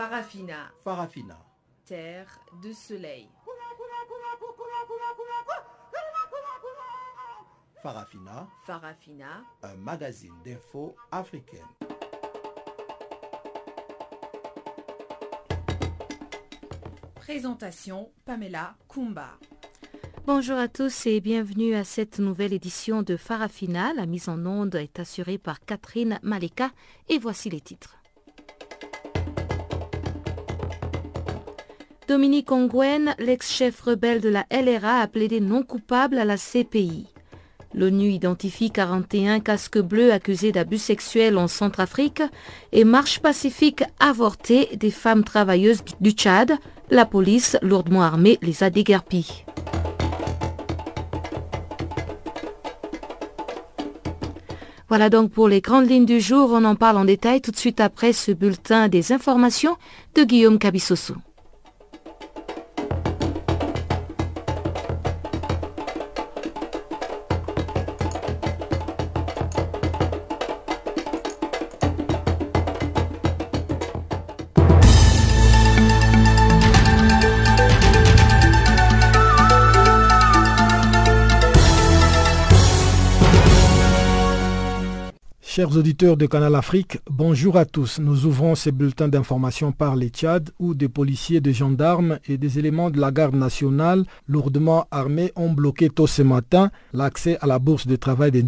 Farafina. Farafina. Terre de soleil. Farafina. Farafina. Un magazine d'infos africaine. Présentation Pamela Kumba. Bonjour à tous et bienvenue à cette nouvelle édition de Farafina. La mise en onde est assurée par Catherine Maleka et voici les titres. Dominique Ongwen, l'ex-chef rebelle de la LRA, a plaidé non coupable à la CPI. L'ONU identifie 41 casques bleus accusés d'abus sexuels en Centrafrique et marche pacifique avortée des femmes travailleuses du Tchad. La police, lourdement armée, les a déguerpies. Voilà donc pour les grandes lignes du jour. On en parle en détail tout de suite après ce bulletin des informations de Guillaume Cabissoso. Auditeurs de Canal Afrique, bonjour à tous. Nous ouvrons ces bulletins d'information par les Tchad où des policiers, des gendarmes et des éléments de la garde nationale lourdement armés ont bloqué tôt ce matin l'accès à la bourse de travail de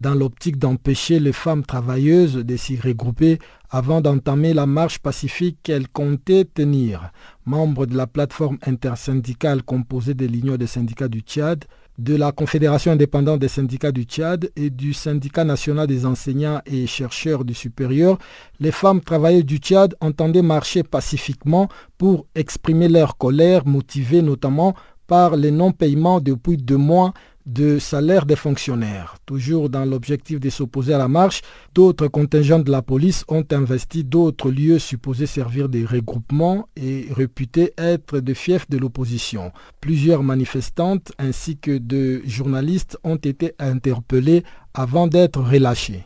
dans l'optique d'empêcher les femmes travailleuses de s'y regrouper avant d'entamer la marche pacifique qu'elles comptaient tenir. Membres de la plateforme intersyndicale composée de l'Union des syndicats du Tchad, de la Confédération indépendante des syndicats du Tchad et du Syndicat national des enseignants et chercheurs du supérieur, les femmes travailleuses du Tchad entendaient marcher pacifiquement pour exprimer leur colère, motivée notamment par les non-paiements depuis deux mois de salaire des fonctionnaires. Toujours dans l'objectif de s'opposer à la marche, d'autres contingents de la police ont investi d'autres lieux supposés servir de regroupements et réputés être de fiefs de l'opposition. Plusieurs manifestantes ainsi que de journalistes ont été interpellés avant d'être relâchés.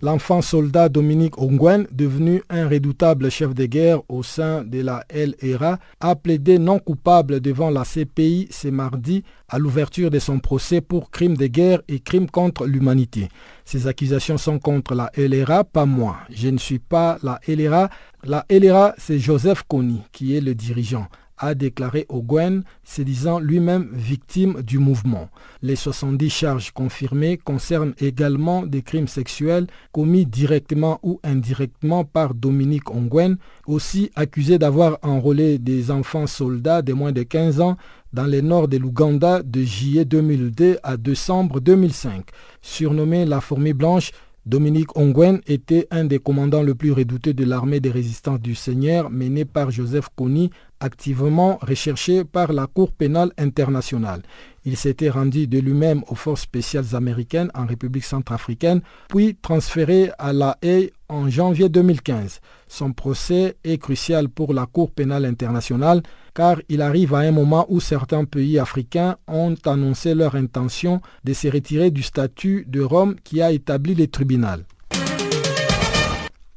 L'enfant soldat Dominique Ongwen, devenu un redoutable chef de guerre au sein de la LRA, a plaidé non coupable devant la CPI ce mardi à l'ouverture de son procès pour crimes de guerre et crimes contre l'humanité. Ces accusations sont contre la LRA, pas moi. Je ne suis pas la LRA. La LRA, c'est Joseph Kony qui est le dirigeant a déclaré Ogwen, se disant lui-même victime du mouvement. Les 70 charges confirmées concernent également des crimes sexuels commis directement ou indirectement par Dominique Ongwen, aussi accusé d'avoir enrôlé des enfants soldats de moins de 15 ans dans le nord de l'Ouganda de juillet 2002 à décembre 2005. Surnommé la fourmi blanche, Dominique Ongwen était un des commandants le plus redoutés de l'armée de résistance du Seigneur menée par Joseph Kony, activement recherché par la Cour pénale internationale. Il s'était rendu de lui-même aux forces spéciales américaines en République centrafricaine, puis transféré à la Haye en janvier 2015. Son procès est crucial pour la Cour pénale internationale car il arrive à un moment où certains pays africains ont annoncé leur intention de se retirer du statut de Rome qui a établi le tribunal.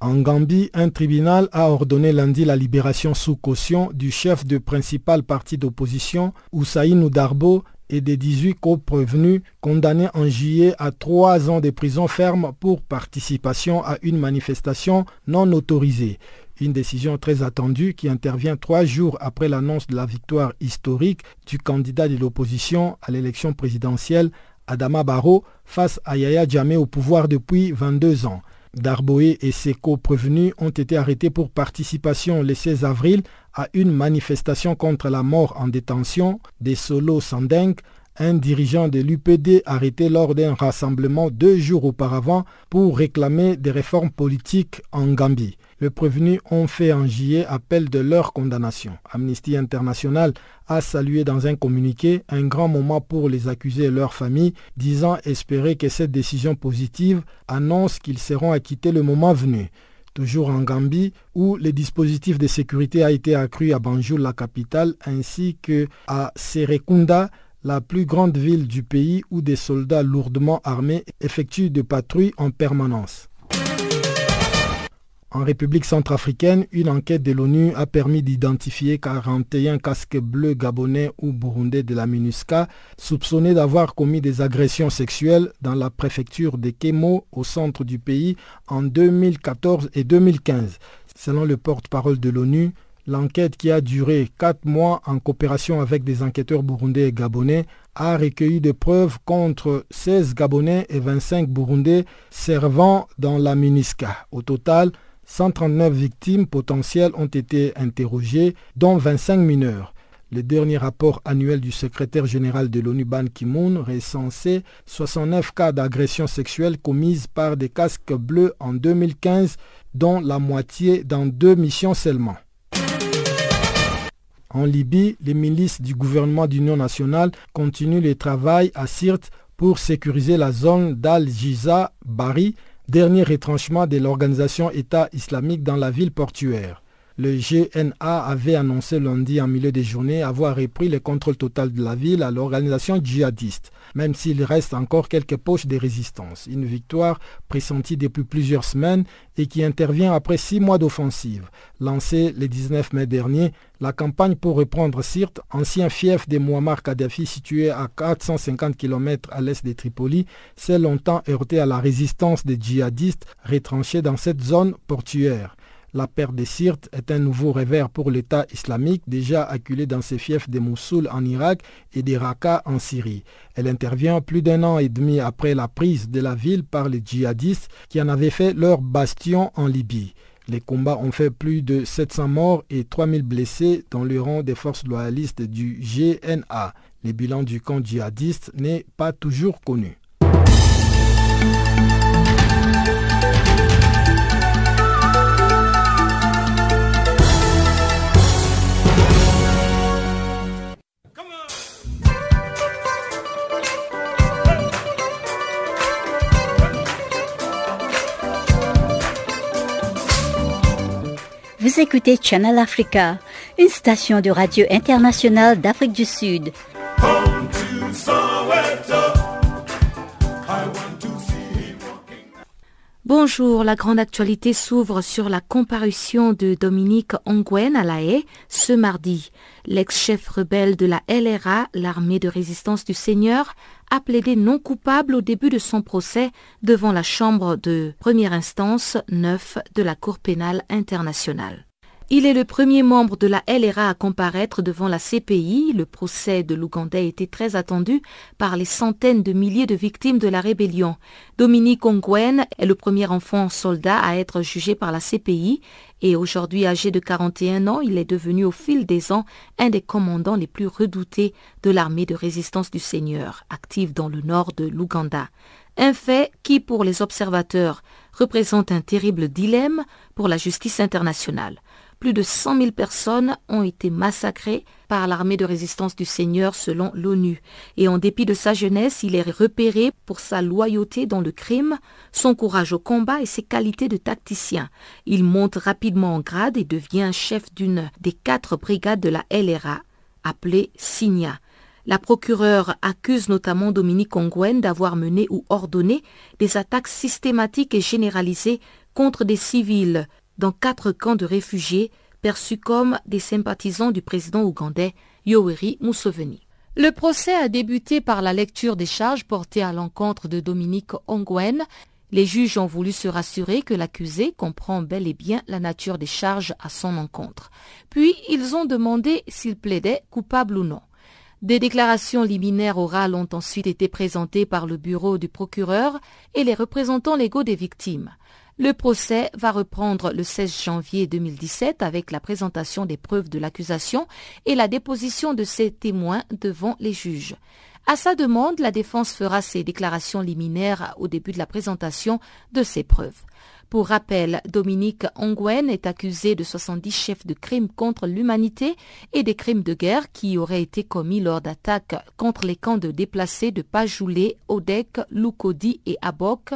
En Gambie, un tribunal a ordonné lundi la libération sous caution du chef du principal parti d'opposition, Oussaïn Darbo, et des 18 co-prévenus condamnés en juillet à trois ans de prison ferme pour participation à une manifestation non autorisée. Une décision très attendue qui intervient trois jours après l'annonce de la victoire historique du candidat de l'opposition à l'élection présidentielle, Adama Barrow, face à Yaya Djamé au pouvoir depuis 22 ans. Darboé et ses co-prévenus ont été arrêtés pour participation le 16 avril à une manifestation contre la mort en détention des Solo Sandeng, un dirigeant de l'UPD arrêté lors d'un rassemblement deux jours auparavant pour réclamer des réformes politiques en Gambie. Les prévenus ont fait en juillet appel de leur condamnation. Amnesty International a salué dans un communiqué un grand moment pour les accusés et leurs familles, disant espérer que cette décision positive annonce qu'ils seront acquittés le moment venu. Toujours en Gambie, où le dispositif de sécurité a été accru à Banjul, la capitale, ainsi que à Serekunda, la plus grande ville du pays où des soldats lourdement armés effectuent des patrouilles en permanence. En République centrafricaine, une enquête de l'ONU a permis d'identifier 41 casques bleus gabonais ou burundais de la MINUSCA soupçonnés d'avoir commis des agressions sexuelles dans la préfecture de Kemo au centre du pays en 2014 et 2015. Selon le porte-parole de l'ONU, l'enquête qui a duré quatre mois en coopération avec des enquêteurs burundais et gabonais a recueilli des preuves contre 16 Gabonais et 25 Burundais servant dans la MINUSCA. Au total, 139 victimes potentielles ont été interrogées, dont 25 mineurs. Le dernier rapport annuel du secrétaire général de l'ONU Ban Ki-moon recensait 69 cas d'agressions sexuelles commises par des casques bleus en 2015, dont la moitié dans deux missions seulement. En Libye, les milices du gouvernement d'union nationale continuent le travail à Sirte pour sécuriser la zone d'Al-Jiza-Bari dernier retranchement de l'organisation État islamique dans la ville portuaire. Le GNA avait annoncé lundi en milieu de journée avoir repris le contrôle total de la ville à l'organisation djihadiste, même s'il reste encore quelques poches de résistance. Une victoire pressentie depuis plusieurs semaines et qui intervient après six mois d'offensive. Lancée le 19 mai dernier, la campagne pour reprendre Sirte, ancien fief de Muammar Kadhafi situé à 450 km à l'est de Tripoli, s'est longtemps heurtée à la résistance des djihadistes retranchés dans cette zone portuaire. La perte de Sirte est un nouveau revers pour l'État islamique déjà acculé dans ses fiefs de Mossoul en Irak et de Raqqa en Syrie. Elle intervient plus d'un an et demi après la prise de la ville par les djihadistes qui en avaient fait leur bastion en Libye. Les combats ont fait plus de 700 morts et 3000 blessés dans le rang des forces loyalistes du GNA. Le bilan du camp djihadiste n'est pas toujours connu. Vous écoutez Channel Africa, une station de radio internationale d'Afrique du Sud. Bonjour, la grande actualité s'ouvre sur la comparution de Dominique Ongwen à La Haye ce mardi. L'ex-chef rebelle de la LRA, l'armée de résistance du Seigneur, a plaidé non coupable au début de son procès devant la chambre de première instance 9 de la Cour pénale internationale. Il est le premier membre de la LRA à comparaître devant la CPI. Le procès de l'Ougandais était très attendu par les centaines de milliers de victimes de la rébellion. Dominique Ongwen est le premier enfant soldat à être jugé par la CPI et aujourd'hui âgé de 41 ans, il est devenu au fil des ans un des commandants les plus redoutés de l'armée de résistance du Seigneur, active dans le nord de l'Ouganda. Un fait qui, pour les observateurs, représente un terrible dilemme pour la justice internationale. Plus de 100 000 personnes ont été massacrées par l'armée de résistance du Seigneur selon l'ONU. Et en dépit de sa jeunesse, il est repéré pour sa loyauté dans le crime, son courage au combat et ses qualités de tacticien. Il monte rapidement en grade et devient chef d'une des quatre brigades de la LRA, appelée Signa. La procureure accuse notamment Dominique Ongwen d'avoir mené ou ordonné des attaques systématiques et généralisées contre des civils dans quatre camps de réfugiés perçus comme des sympathisants du président ougandais Yoweri Museveni. Le procès a débuté par la lecture des charges portées à l'encontre de Dominique Ongwen. Les juges ont voulu se rassurer que l'accusé comprend bel et bien la nature des charges à son encontre. Puis ils ont demandé s'il plaidait coupable ou non. Des déclarations liminaires orales ont ensuite été présentées par le bureau du procureur et les représentants légaux des victimes. Le procès va reprendre le 16 janvier 2017 avec la présentation des preuves de l'accusation et la déposition de ses témoins devant les juges. À sa demande, la défense fera ses déclarations liminaires au début de la présentation de ses preuves. Pour rappel, Dominique Ongwen est accusé de 70 chefs de crimes contre l'humanité et des crimes de guerre qui auraient été commis lors d'attaques contre les camps de déplacés de Pajoulé, Odek, Lukodi et Abok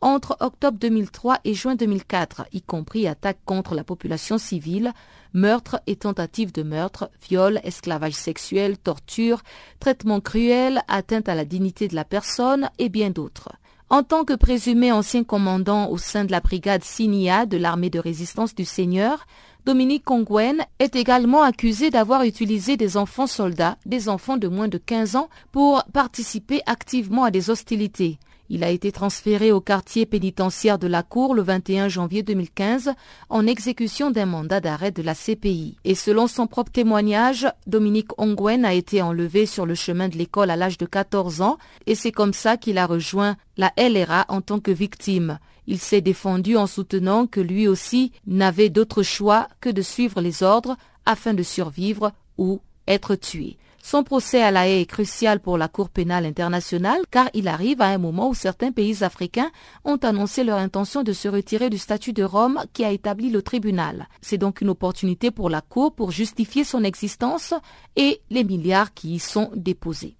entre octobre 2003 et juin 2004, y compris attaques contre la population civile, meurtres et tentatives de meurtre, viols, esclavage sexuel, torture, traitement cruel, atteinte à la dignité de la personne et bien d'autres. En tant que présumé ancien commandant au sein de la brigade Sinia de l'armée de résistance du Seigneur, Dominique Congwen est également accusé d'avoir utilisé des enfants soldats, des enfants de moins de 15 ans, pour participer activement à des hostilités. Il a été transféré au quartier pénitentiaire de la Cour le 21 janvier 2015 en exécution d'un mandat d'arrêt de la CPI. Et selon son propre témoignage, Dominique Ongwen a été enlevé sur le chemin de l'école à l'âge de 14 ans et c'est comme ça qu'il a rejoint la LRA en tant que victime. Il s'est défendu en soutenant que lui aussi n'avait d'autre choix que de suivre les ordres afin de survivre ou être tué. Son procès à la haie est crucial pour la Cour pénale internationale car il arrive à un moment où certains pays africains ont annoncé leur intention de se retirer du statut de Rome qui a établi le tribunal. C'est donc une opportunité pour la Cour pour justifier son existence et les milliards qui y sont déposés.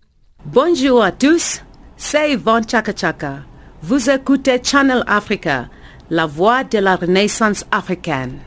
Bonjour à tous, c'est Yvonne Chaka Chaka. Vous écoutez Channel Africa, la voix de la renaissance africaine.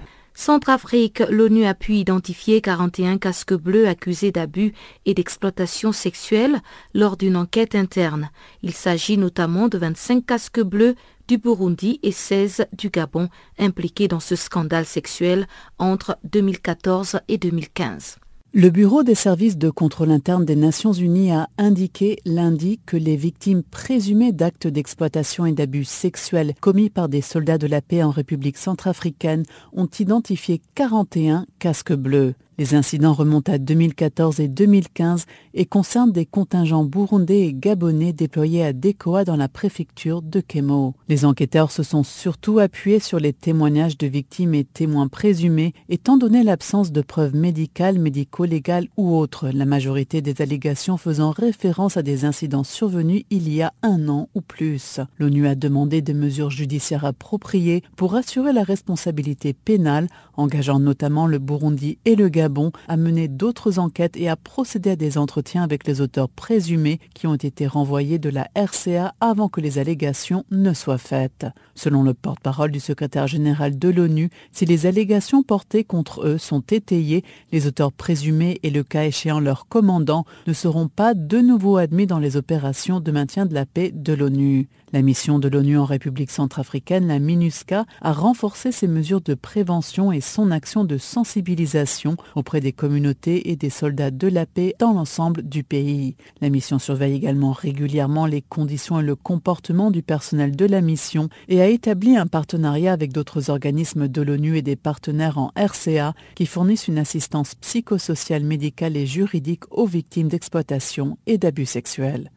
Centrafrique, l'ONU a pu identifier 41 casques bleus accusés d'abus et d'exploitation sexuelle lors d'une enquête interne. Il s'agit notamment de 25 casques bleus du Burundi et 16 du Gabon impliqués dans ce scandale sexuel entre 2014 et 2015. Le Bureau des services de contrôle interne des Nations Unies a indiqué lundi que les victimes présumées d'actes d'exploitation et d'abus sexuels commis par des soldats de la paix en République centrafricaine ont identifié 41 casques bleus. Les incidents remontent à 2014 et 2015 et concernent des contingents burundais et gabonais déployés à Dekoa dans la préfecture de Kemo. Les enquêteurs se sont surtout appuyés sur les témoignages de victimes et témoins présumés, étant donné l'absence de preuves médicales, médico-légales ou autres, la majorité des allégations faisant référence à des incidents survenus il y a un an ou plus. L'ONU a demandé des mesures judiciaires appropriées pour assurer la responsabilité pénale, engageant notamment le Burundi et le Gabon a mené d'autres enquêtes et a procédé à des entretiens avec les auteurs présumés qui ont été renvoyés de la RCA avant que les allégations ne soient faites. Selon le porte-parole du secrétaire général de l'ONU, si les allégations portées contre eux sont étayées, les auteurs présumés et le cas échéant leurs commandants ne seront pas de nouveau admis dans les opérations de maintien de la paix de l'ONU. La mission de l'ONU en République centrafricaine, la MINUSCA, a renforcé ses mesures de prévention et son action de sensibilisation auprès des communautés et des soldats de la paix dans l'ensemble du pays. La mission surveille également régulièrement les conditions et le comportement du personnel de la mission et a établi un partenariat avec d'autres organismes de l'ONU et des partenaires en RCA qui fournissent une assistance psychosociale, médicale et juridique aux victimes d'exploitation et d'abus sexuels.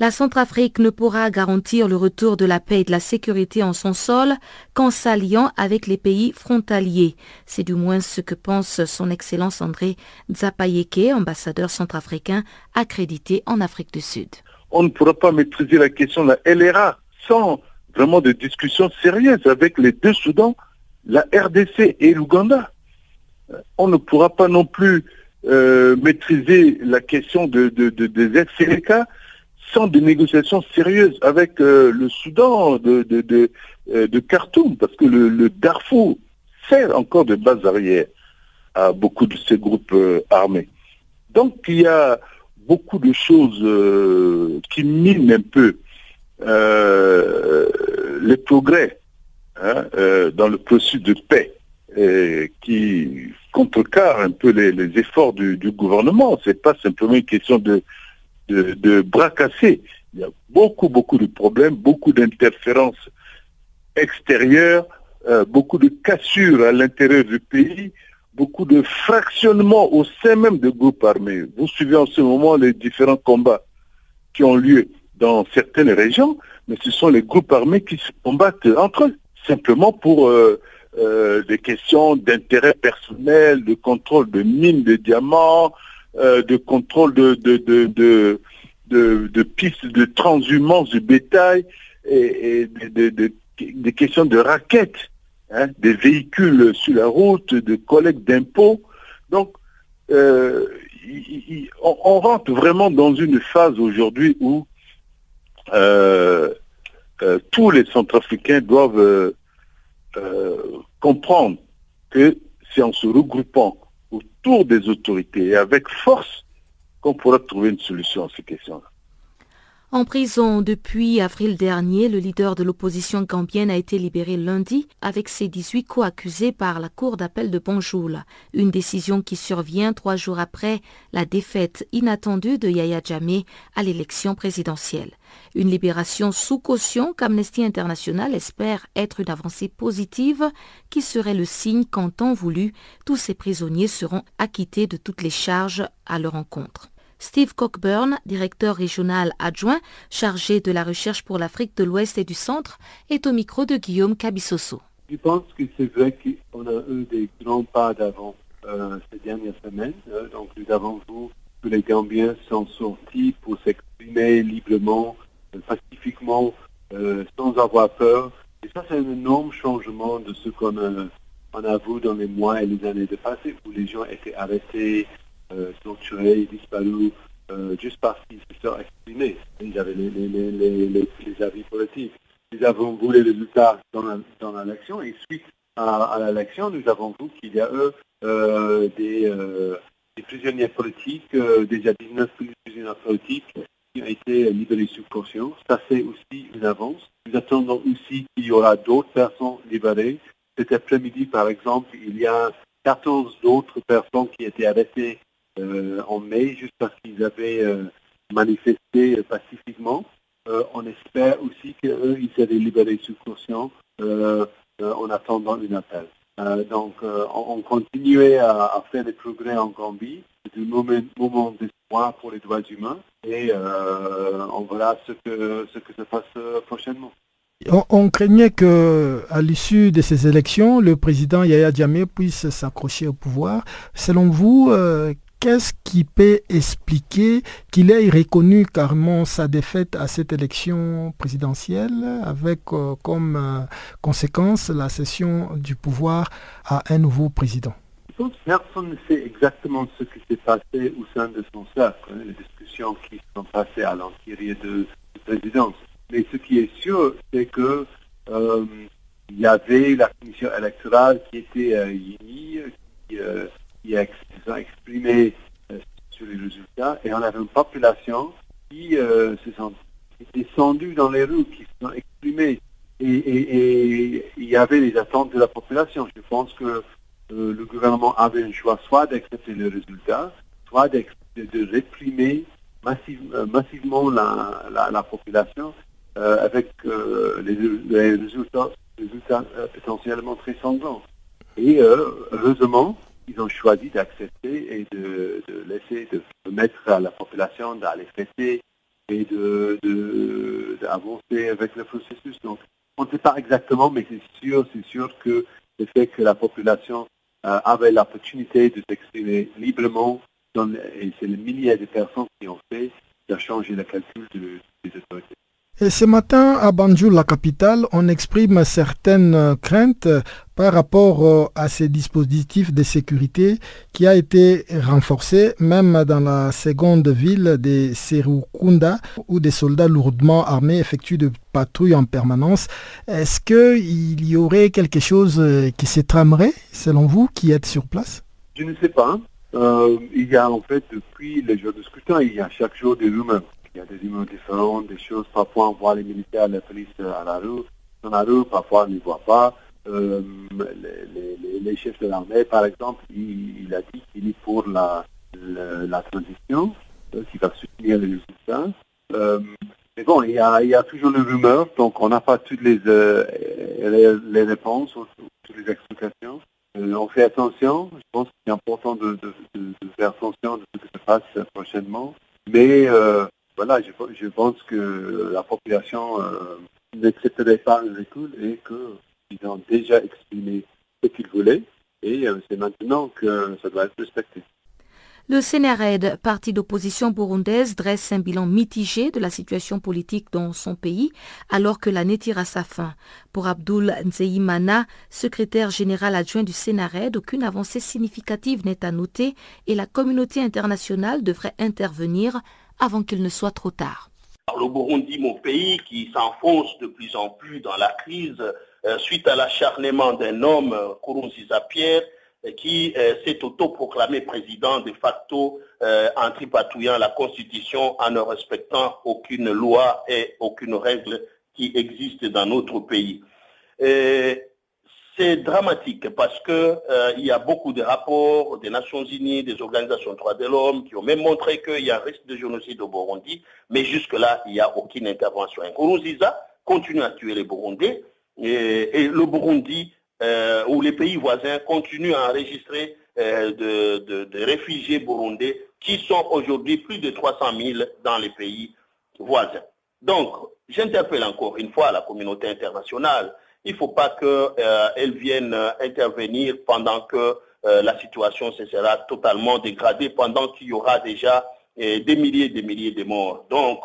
La Centrafrique ne pourra garantir le retour de la paix et de la sécurité en son sol qu'en s'alliant avec les pays frontaliers. C'est du moins ce que pense son Excellence André Zapayeke, ambassadeur centrafricain accrédité en Afrique du Sud. On ne pourra pas maîtriser la question de la LRA sans vraiment de discussions sérieuses avec les deux Soudans, la RDC et l'Ouganda. On ne pourra pas non plus euh, maîtriser la question de, des sans des négociations sérieuses avec euh, le Soudan de, de, euh, de, Khartoum, parce que le, Darfour sert encore de base arrière à beaucoup de ces groupes euh, armés. Donc il y a beaucoup de choses qui minent un peu les progrès hein, dans le processus de paix qui contrecarrent un peu les, efforts du, du gouvernement. Ce n'est pas simplement une question de de, bras cassés. Il y a beaucoup, beaucoup de problèmes, beaucoup d'interférences extérieures, euh, beaucoup de cassures à l'intérieur du pays, beaucoup de fractionnements au sein même des groupes armés. Vous suivez en ce moment les différents combats qui ont lieu dans certaines régions, mais ce sont les groupes armés qui se combattent entre eux, simplement pour euh, euh, des questions d'intérêt personnel, de contrôle de mines de diamants, euh, de contrôle de, de, de, de, pistes de transhumance du bétail et, des questions de raquettes, hein, des véhicules sur la route, de collecte d'impôts. Donc, euh, on, rentre vraiment dans une phase aujourd'hui où euh, tous les Centrafricains doivent comprendre que c'est en se regroupant autour des autorités et avec force qu'on pourra trouver une solution à ces questions-là. En prison depuis avril dernier, le leader de l'opposition gambienne a été libéré lundi avec ses 18 co-accusés par la Cour d'appel de Banjul. Une décision qui survient trois jours après la défaite inattendue de Yahya Jammeh à l'élection présidentielle. Une libération sous caution qu'Amnesty International espère être une avancée positive qui serait le signe qu'en temps voulu, tous ces prisonniers seront acquittés de toutes les charges à leur encontre. Steve Cockburn, directeur régional adjoint chargé de la recherche pour l'Afrique de l'Ouest et du Centre, est au micro de Guillaume Cabissoso. Je pense que c'est vrai qu'on a eu des grands pas d'avant euh, ces dernières semaines. Euh, donc nous avons vu que les Gambiens sont sortis pour s'exprimer librement, euh, pacifiquement, sans avoir peur. Et ça, c'est un énorme changement de ce qu'on a, a vu dans les mois et les années de passé, où les gens étaient arrêtés, torturés, disparus, euh, juste parce qu'ils se sont exprimés. Ils avaient les, avis politiques. Nous avons vu les résultats dans l'élection et suite à, l'élection, nous avons vu qu'il y a eu euh, des, prisonniers politiques, déjà 19 prisonniers politiques qui ont été libérés sous caution. Ça, c'est aussi une avance. Nous attendons aussi qu'il y aura d'autres personnes libérées. Cet après-midi, par exemple, il y a 14 autres personnes qui étaient arrêtées euh, en mai, juste parce qu'ils avaient euh, manifesté pacifiquement. Euh, on espère aussi qu'eux, ils seraient libérés sous caution en attendant une appel. donc, on, continuait à, faire des progrès en Gambie. C'est un moment, moment d'espoir pour les droits humains et on verra ce que, ce que se passe prochainement. On, craignait que, à l'issue de ces élections, le président Yahya Jammeh puisse s'accrocher au pouvoir. Selon vous, qu'est-ce qui peut expliquer qu'il ait reconnu carrément sa défaite à cette élection présidentielle avec euh, comme euh, conséquence la cession du pouvoir à un nouveau président? Personne ne sait exactement ce qui s'est passé au sein de son cercle, hein, les discussions qui sont passées à l'intérieur de la présidence. Mais ce qui est sûr, c'est que euh, il y avait la commission électorale qui était unie, qui qui a exprimé euh, sur les résultats et on avait une population qui euh, se sont descendue dans les rues, qui se sont exprimées et, il y avait les attentes de la population. Je pense que euh, le gouvernement avait un choix soit d'accepter les résultats, soit de, réprimer massivement la, population avec les, résultats, résultats potentiellement très sanglants. Et heureusement, ils ont choisi d'accepter et de, laisser, de permettre à la population d'aller fêter et d'avancer de, avec le processus. Donc, on ne sait pas exactement, mais c'est sûr, c'est sûr que le fait que la population euh, avait l'opportunité de s'exprimer librement, et c'est les milliers de personnes qui ont fait, ça a changé le calcul des autorités. Et ce matin, à Banjul, la capitale, on exprime certaines craintes par rapport euh, à ces dispositifs de sécurité qui a été renforcé même dans la seconde ville de Serukunda où des soldats lourdement armés effectuent des patrouilles en permanence. Est-ce qu'il y aurait quelque chose euh, qui se tramerait selon vous qui êtes sur place? Je ne sais pas. Euh, il y a en fait depuis les jours de scrutin, il y a chaque jour des rumeurs. Il y a des humains différents, des choses. Parfois, on voit les militaires, la police à la rue, dans la rue. Parfois, on ne les voit pas. Euh, les, chefs de l'armée, par exemple, il, a dit qu'il est pour la, transition, euh, qu'il va soutenir les résultats. Euh, mais bon, il y, a, toujours les rumeurs, donc on n'a pas toutes les, les, réponses ou toutes les explications. on fait attention, je pense que c'est important de, de, faire attention de ce qui se passe prochainement. Mais voilà, je, pense que la population euh, n'accepterait pas le recul et qu'ils ont déjà exprimé ce qu'ils voulaient et euh, c'est maintenant que ça doit être respecté. Le Sénéred, parti d'opposition burundaise, dresse un bilan mitigé de la situation politique dans son pays alors que l'année tire à sa fin. Pour Abdul Nzeimana, secrétaire général adjoint du Sénéred, aucune avancée significative n'est à noter et la communauté internationale devrait intervenir avant qu'il ne soit trop tard. Le Burundi, mon pays, qui s'enfonce de plus en plus dans la crise euh, suite à l'acharnement d'un homme, Kurunziza Pierre, qui s'est autoproclamé président de facto en tripatouillant la Constitution en ne respectant aucune loi et aucune règle qui existe dans notre pays. C'est dramatique parce que euh, il y a beaucoup de rapports des Nations Unies, des organisations de droits de l'homme qui ont même montré qu'il y a un risque de génocide au Burundi, mais jusque-là, il n'y a aucune intervention. Nkurunziza continue à tuer les Burundais et, le Burundi euh, ou les pays voisins continuent à enregistrer euh, de, réfugiés burundais qui sont aujourd'hui plus de 300 000 dans les pays voisins. Donc, j'interpelle encore une fois la communauté internationale il ne faut pas qu'elle euh, vienne euh, intervenir pendant que euh, la situation se sera totalement dégradée, pendant qu'il y aura déjà des milliers et des milliers de morts. Donc,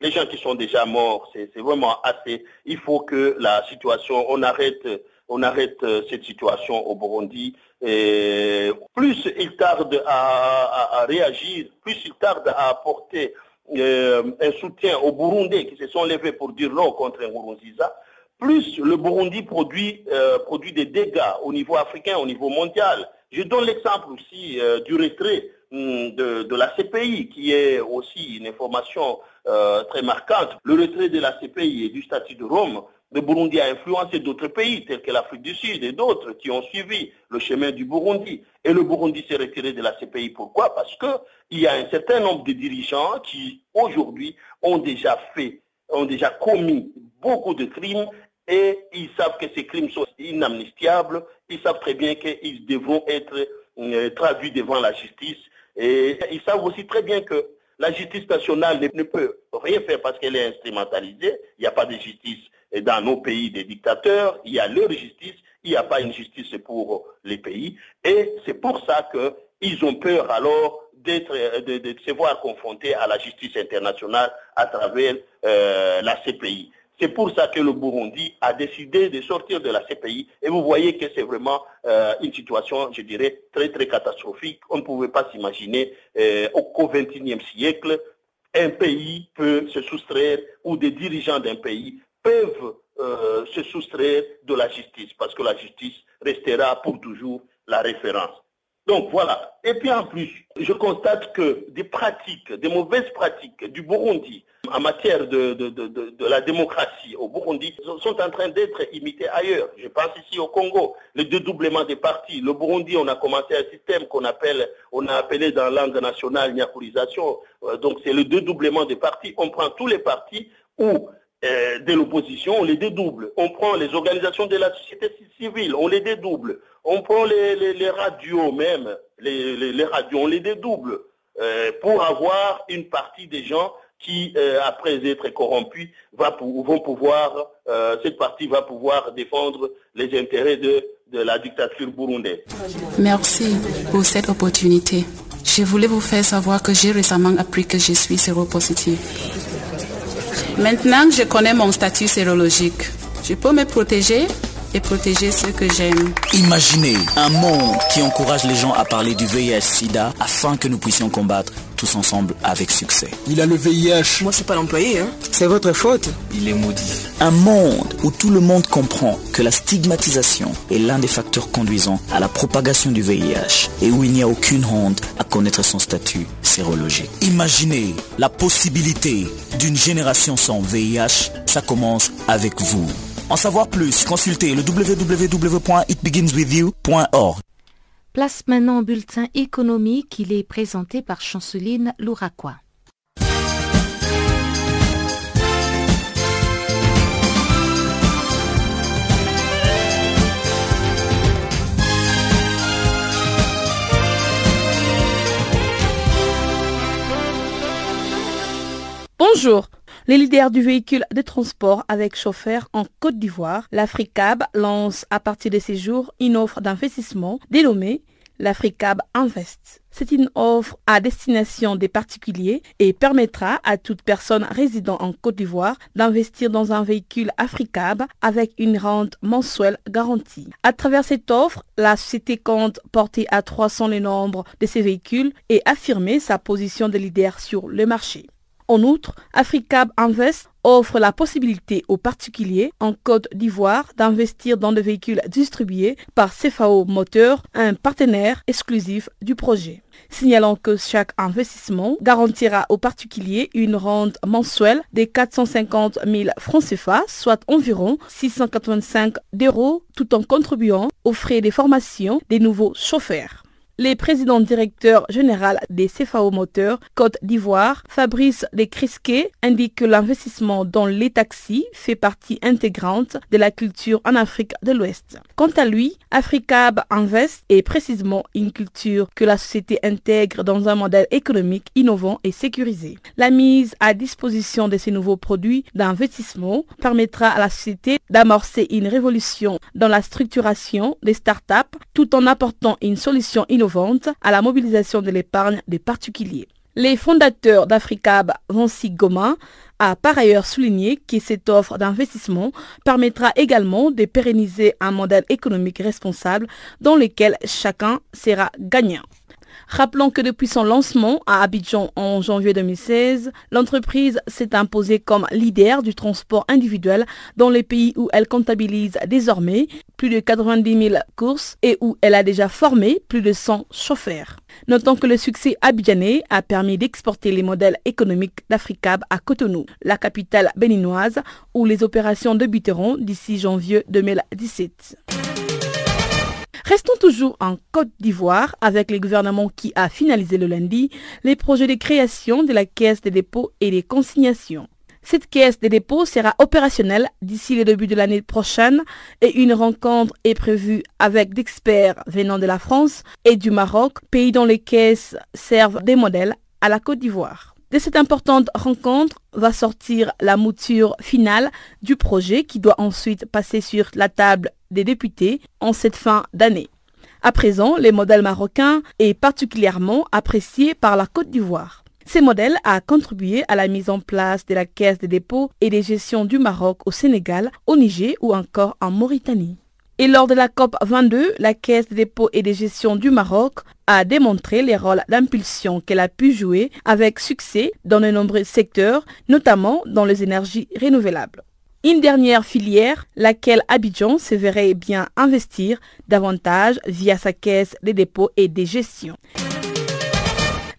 les gens qui sont déjà morts, c'est vraiment assez. Il faut que la situation, on arrête, cette situation au Burundi. Plus il tarde à, réagir, plus il tarde à apporter un soutien aux Burundais qui se sont levés pour dire non contre Nkurunziza, plus le Burundi produit, euh, produit des dégâts au niveau africain, au niveau mondial. Je donne l'exemple aussi euh, du retrait hum, de, la CPI, qui est aussi une information euh, très marquante. Le retrait de la CPI et du statut de Rome, le Burundi a influencé d'autres pays, tels que l'Afrique du Sud et d'autres, qui ont suivi le chemin du Burundi. Et le Burundi s'est retiré de la CPI. Pourquoi? Parce qu'il y a un certain nombre de dirigeants qui, aujourd'hui, ont déjà fait ont déjà commis beaucoup de crimes et ils savent que ces crimes sont inamnistiables, ils savent très bien qu'ils devront être euh, traduits devant la justice et ils savent aussi très bien que la justice nationale ne, peut rien faire parce qu'elle est instrumentalisée. Il n'y a pas de justice dans nos pays des dictateurs, il y a leur justice, il n'y a pas une justice pour les pays. Et c'est pour ça qu'ils ont peur alors d'être, de, se voir confrontés à la justice internationale à travers euh, la CPI. C'est pour ça que le Burundi a décidé de sortir de la CPI. Et vous voyez que c'est vraiment euh, une situation, je dirais, très, très catastrophique. On ne pouvait pas s'imaginer euh, au XXIe siècle, un pays peut se soustraire ou des dirigeants d'un pays peuvent euh, se soustraire de la justice parce que la justice restera pour toujours la référence. Donc voilà. Et puis en plus, je constate que des pratiques, des mauvaises pratiques du Burundi en matière de, de, la démocratie au Burundi sont en train d'être imitées ailleurs. Je pense ici au Congo, le dédoublement des partis. Le Burundi, on a commencé un système qu'on appelle, on a appelé dans la langue nationale nyakurisation. Euh, donc c'est le dédoublement des partis. On prend tous les partis où euh, de l'opposition, on les dédouble. On prend les organisations de la société civile, on les dédouble. On prend les, radios même, les, radios, on les dédouble euh, pour avoir une partie des gens qui, euh, après être corrompus, va vont pouvoir, cette partie va pouvoir défendre les intérêts de, de la dictature burundaise. Merci pour cette opportunité. Je voulais vous faire savoir que j'ai récemment appris que je suis séropositive. Maintenant que je connais mon statut sérologique, je peux me protéger et protéger ceux que j'aime. Imaginez un monde qui encourage les gens à parler du VIH-Sida afin que nous puissions combattre tous ensemble avec succès. Il a le VIH. Moi, c'est pas l'employé, hein. C'est votre faute. Il est maudit. Un monde où tout le monde comprend que la stigmatisation est l'un des facteurs conduisant à la propagation du VIH et où il n'y a aucune honte à connaître son statut sérologique. Imaginez la possibilité d'une génération sans VIH. Ça commence avec vous. En savoir plus, consultez le www.itbeginswithyou.org. Place maintenant bulletin économique. Il est présenté par Chanceline Louraquois. Bonjour, les leaders du véhicule de transport avec chauffeur en Côte d'Ivoire, l'Africab lance à partir de ces jours une offre d'investissement dénommée l'Africab Invest. C'est une offre à destination des particuliers et permettra à toute personne résidant en Côte d'Ivoire d'investir dans un véhicule Africab avec une rente mensuelle garantie. À travers cette offre, la société compte porter à 300 le nombre de ces véhicules et affirmer sa position de leader sur le marché. En outre, Africab Invest offre la possibilité aux particuliers en Côte d'Ivoire d'investir dans des véhicules distribués par CFAO Moteur, un partenaire exclusif du projet. Signalant que chaque investissement garantira aux particuliers une rente mensuelle de 450 000 francs CFA, soit environ 685 d'euros, tout en contribuant aux frais de formation des nouveaux chauffeurs. Le président directeur général des CFAO Moteurs Côte d'Ivoire, Fabrice Descrisquet, indique que l'investissement dans les taxis fait partie intégrante de la culture en Afrique de l'Ouest. Quant à lui, Africab Invest est précisément une culture que la société intègre dans un modèle économique innovant et sécurisé. La mise à disposition de ces nouveaux produits d'investissement permettra à la société d'amorcer une révolution dans la structuration des startups tout en apportant une solution innovante à la mobilisation de l'épargne des particuliers. Les fondateurs d'Africab, Vancy Goma, a par ailleurs souligné que cette offre d'investissement permettra également de pérenniser un modèle économique responsable dans lequel chacun sera gagnant. Rappelons que depuis son lancement à Abidjan en janvier 2016, l'entreprise s'est imposée comme leader du transport individuel dans les pays où elle comptabilise désormais plus de 90 000 courses et où elle a déjà formé plus de 100 chauffeurs. Notons que le succès abidjanais a permis d'exporter les modèles économiques d'Africab à Cotonou, la capitale béninoise, où les opérations débuteront d'ici janvier 2017. Restons toujours en Côte d'Ivoire avec le gouvernement qui a finalisé le lundi les projets de création de la Caisse des dépôts et des consignations. Cette caisse des dépôts sera opérationnelle d'ici le début de l'année prochaine et une rencontre est prévue avec d'experts venant de la France et du Maroc, pays dont les caisses servent des modèles à la Côte d'Ivoire. De cette importante rencontre va sortir la mouture finale du projet qui doit ensuite passer sur la table des députés en cette fin d'année. À présent, les modèles marocains est particulièrement apprécié par la Côte d'Ivoire. Ces modèles a contribué à la mise en place de la Caisse des dépôts et des gestions du Maroc au Sénégal, au Niger ou encore en Mauritanie. Et lors de la COP 22, la Caisse des dépôts et des gestions du Maroc a démontré les rôles d'impulsion qu'elle a pu jouer avec succès dans de nombreux secteurs, notamment dans les énergies renouvelables. Une dernière filière, laquelle Abidjan se verrait bien investir davantage via sa caisse des dépôts et des gestions.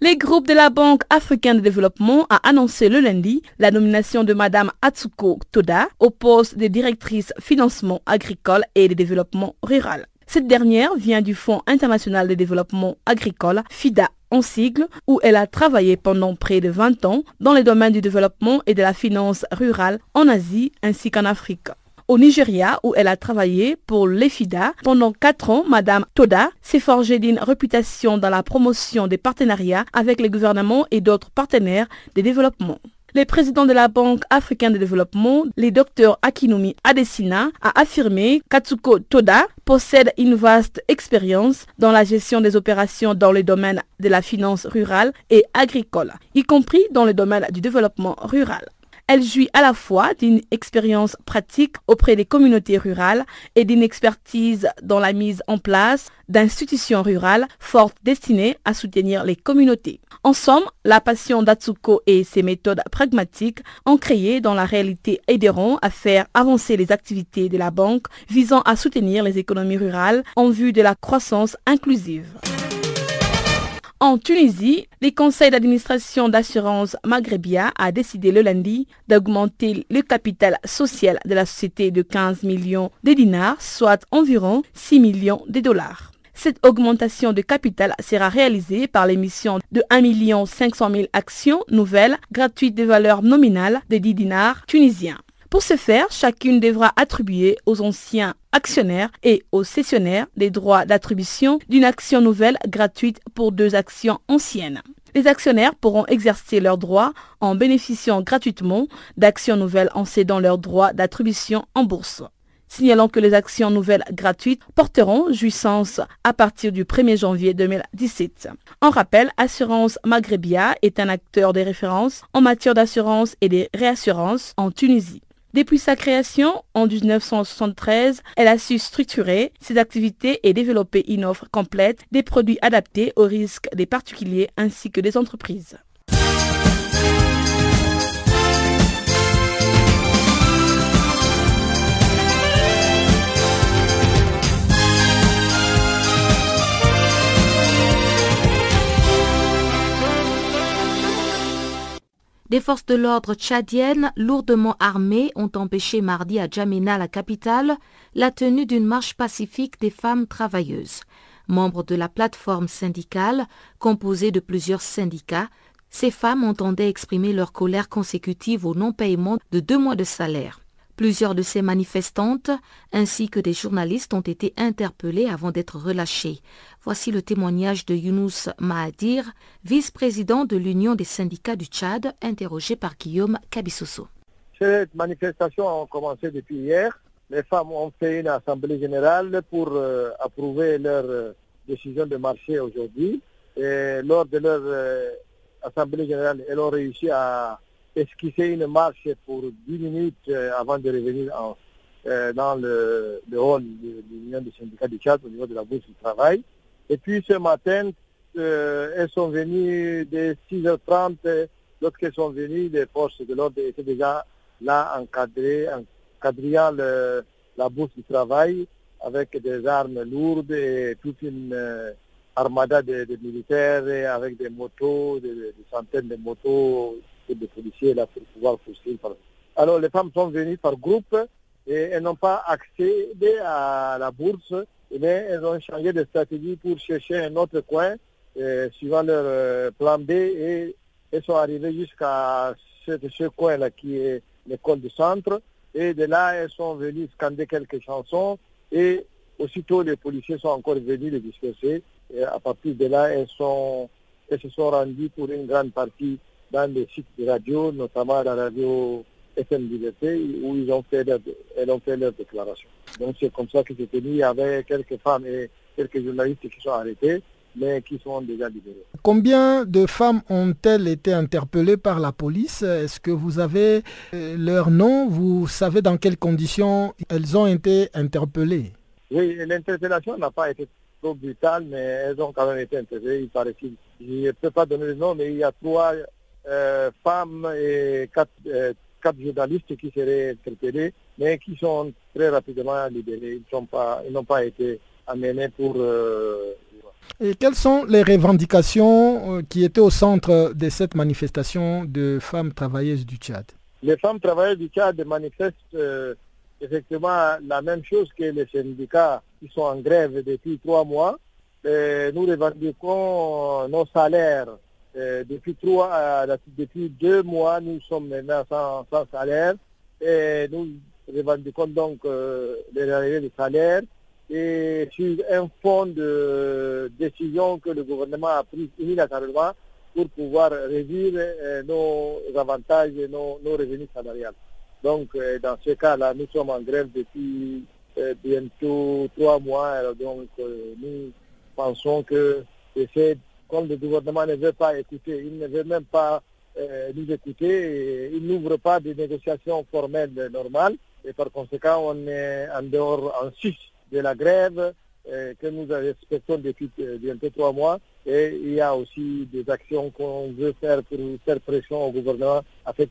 Les groupes de la Banque africaine de développement a annoncé le lundi la nomination de Madame Atsuko Toda au poste de directrice financement agricole et de développement rural. Cette dernière vient du Fonds international de développement agricole, FIDA en sigle, où elle a travaillé pendant près de 20 ans dans les domaines du développement et de la finance rurale en Asie ainsi qu'en Afrique. Au Nigeria, où elle a travaillé pour l'EFIDA pendant 4 ans, Madame Toda s'est forgée d'une réputation dans la promotion des partenariats avec les gouvernements et d'autres partenaires de développement. Le président de la Banque africaine de développement, le docteur Akinumi Adesina, a affirmé qu'Atsuko Toda possède une vaste expérience dans la gestion des opérations dans le domaine de la finance rurale et agricole, y compris dans le domaine du développement rural. Elle jouit à la fois d'une expérience pratique auprès des communautés rurales et d'une expertise dans la mise en place d'institutions rurales fortes destinées à soutenir les communautés. En somme, la passion d'Atsuko et ses méthodes pragmatiques ont créé dans la réalité aideront à faire avancer les activités de la banque visant à soutenir les économies rurales en vue de la croissance inclusive. En Tunisie, le conseil d'administration d'assurance Maghrébia a décidé le lundi d'augmenter le capital social de la société de 15 millions de dinars, soit environ 6 millions de dollars. Cette augmentation de capital sera réalisée par l'émission de 1 500 000 actions nouvelles gratuites de valeur nominale de 10 dinars tunisiens. Pour ce faire, chacune devra attribuer aux anciens actionnaires et aux cessionnaires des droits d'attribution d'une action nouvelle gratuite pour deux actions anciennes. Les actionnaires pourront exercer leurs droits en bénéficiant gratuitement d'actions nouvelles en cédant leurs droits d'attribution en bourse. Signalant que les actions nouvelles gratuites porteront jouissance à partir du 1er janvier 2017. En rappel, Assurance Maghrébia est un acteur de référence en matière d'assurance et de réassurance en Tunisie. Depuis sa création en 1973, elle a su structurer ses activités et développer une offre complète des produits adaptés aux risques des particuliers ainsi que des entreprises. Des forces de l'ordre tchadiennes lourdement armées ont empêché mardi à Djamena, la capitale, la tenue d'une marche pacifique des femmes travailleuses. Membres de la plateforme syndicale, composée de plusieurs syndicats, ces femmes entendaient exprimer leur colère consécutive au non-paiement de deux mois de salaire. Plusieurs de ces manifestantes ainsi que des journalistes ont été interpellés avant d'être relâchés. Voici le témoignage de Younous Mahadir, vice-président de l'Union des syndicats du Tchad, interrogé par Guillaume Kabissoso. Cette manifestation a commencé depuis hier. Les femmes ont fait une assemblée générale pour euh, approuver leur euh, décision de marcher aujourd'hui. Et lors de leur euh, assemblée générale, elles ont réussi à esquisser une marche pour 10 minutes euh, avant de revenir en, euh, dans le, hall de l'Union des syndicats du Tchad au niveau de la bourse du travail. Et puis ce matin, euh, elles sont venues dès 6h30. Lorsqu'elles sont venues, les forces de l'ordre étaient déjà là encadrées, encadrillant le, la bourse du travail avec des armes lourdes et toute une armada de, militaires avec des motos, des centaines de motos de policiers là pour pouvoir poursuivre. Alors les femmes sont venues par groupe et elles n'ont pas accédé à la bourse, mais elles ont changé de stratégie pour chercher un autre coin, euh, suivant leur euh, plan B, et elles sont arrivées jusqu'à ce, ce coin-là qui est l'école du centre. Et de là, elles sont venues scander quelques chansons et aussitôt les policiers sont encore venus les disperser. Et à partir de là, elles, sont, elles se sont rendues pour une grande partie dans les sites de radio, notamment la radio FM Liberté, où ils ont fait leur, elles ont fait leur déclaration. Donc c'est comme ça que j'ai tenu. Il y avait quelques femmes et quelques journalistes qui sont arrêtés, mais qui sont déjà libérés. Combien de femmes ont-elles été interpellées par la police? Est-ce que vous avez euh, leur nom? Vous savez dans quelles conditions elles ont été interpellées? Oui, l'interpellation n'a pas été trop brutale, mais elles ont quand même été interpellées. Il paraît qu'il je ne peux pas donner le nom, mais il y a trois euh, femmes et quatre, euh, quatre, journalistes qui seraient interpellés, mais qui sont très rapidement libérés. Ils n'ont pas, pas été amenés pour... Euh... Et quelles sont les revendications qui étaient au centre de cette manifestation de femmes travailleuses du Tchad? Les femmes travailleuses du Tchad manifestent effectivement la même chose que les syndicats qui sont en grève depuis trois mois. Et nous revendiquons nos salaires euh, depuis trois, euh, depuis deux mois, nous sommes maintenant sans, sans salaire et nous revendiquons donc euh, les arrivées de salaire et sur un fonds de décision que le gouvernement a pris unilatéralement pour pouvoir réduire nos avantages et nos, revenus salariales. Donc, dans ce cas-là, nous sommes en grève depuis bientôt trois mois. Donc, nous pensons que c'est comme le gouvernement ne veut pas écouter, il ne veut même pas euh, nous écouter, il n'ouvre pas de négociations formelles normales et par conséquent on est en dehors, en sus de la grève euh, que nous respectons depuis euh, bientôt trois mois et il y a aussi des actions qu'on veut faire pour faire pression au gouvernement afin